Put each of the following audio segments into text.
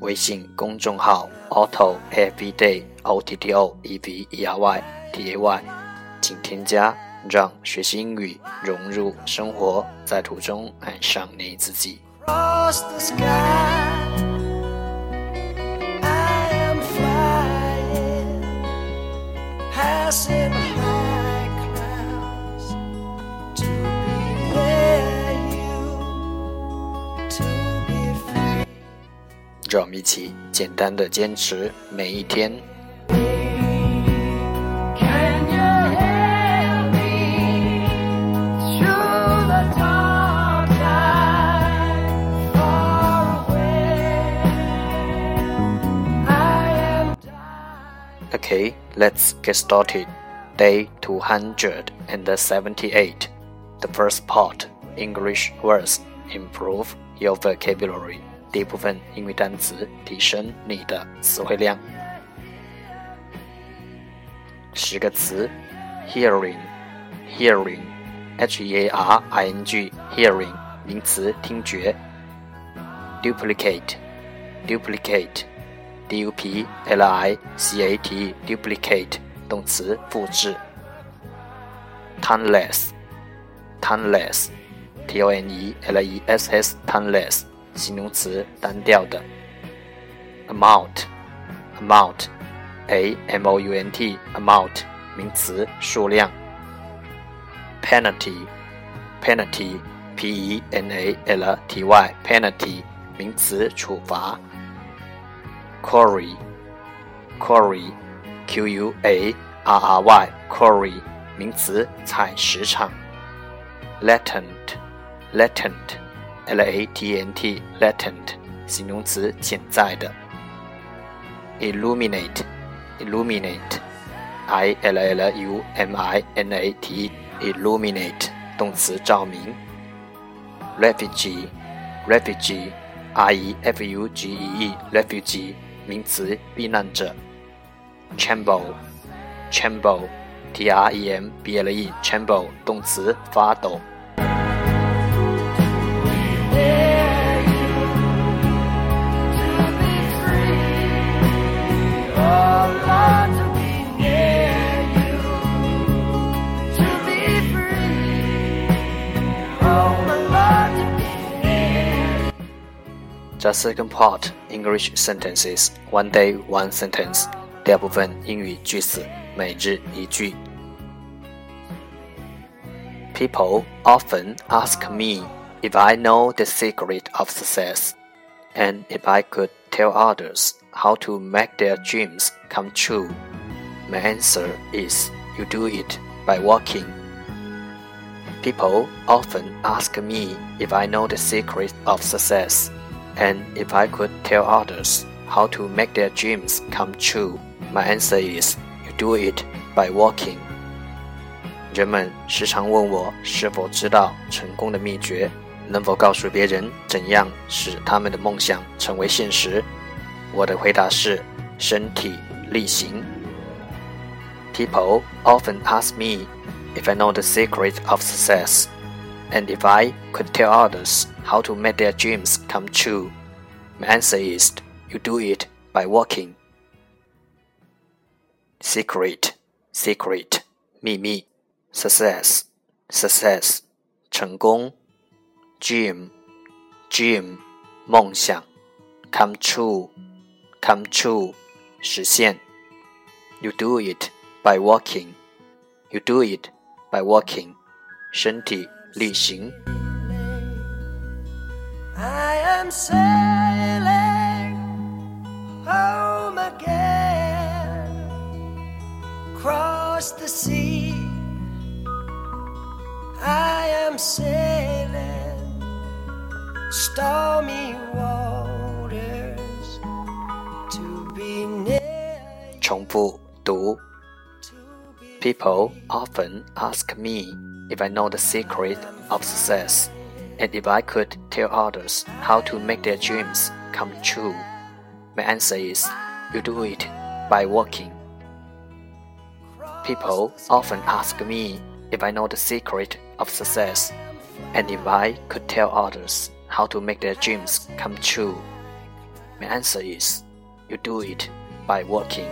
微信公众号 Auto Everyday O T T O E V E R Y T A Y，请添加，让学习英语融入生活，在途中爱上你自己。让我们一起简单的坚持每一天。 Can you hear me through the dark night, far away? I am dying. Okay, let's get started. Day 278. The first part, English words, improve your vocabulary. 第一部分，英语单词提升你的词汇量。十个词：hearing hearing H E A R I N G hearing 名词听觉，duplicate duplicate D U P L I C A T E duplicate 动词复制，timeless timeless T O N E L E S S timeless。形容词单调的。amount amount a m o u n t amount 名词数量。penalty penalty p e n a l t y penalty 名词处罚。quarry quarry q u a r r y quarry 名词采石场。latent，latent latent，latent，形容词潜在的。illuminate illuminate i l l u m i n a t illuminate 动词照明。refugee refugee r e f u g e e refugee 名词避难者。tremble tremble t r e m b l e tremble 动词发抖。The second part English sentences one day one sentence 第二部分英语句子每日一句。People often ask me if I know the secret of success, and if I could tell others how to make their dreams come true. My answer is you do it by walking. People often ask me if I know the secret of success, and if I could tell others how to make their dreams come true. My answer is you do it by walking. 人们时常问我是否知道成功的秘诀，能否告诉别人怎样使他们的梦想成为现实。我的回答是身体力行。People often ask me if I know the secret of success, and if I could tell others how to make their dreams come true. My answer is you do it by walking. Secret, secret, 秘密。Success, success, 成功。Dream, dream, 梦想。Come true, come true, 实现。You do it by walking. You do it by walking. 身体 力行。 I am sailing home again across the sea. I am sailing stormy waters to be near 重复读。 to be People often ask me if I know the secret of success and if I could tell others how to make their dreams come true. My answer is you do it by working. People often ask me if I know the secret of success and if I could tell others how to make their dreams come true. My answer is you do it by working.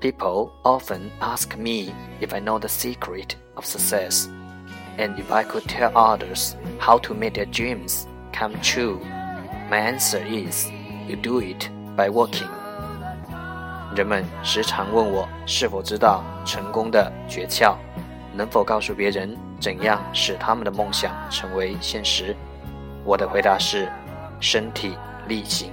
People often ask me if I know the secret of success and if I could tell others how to make their dreams come true. My answer is you do it by working. 人们时常问我是否知道成功的诀窍，能否告诉别人怎样使他们的梦想成为现实。我的回答是：身体力行。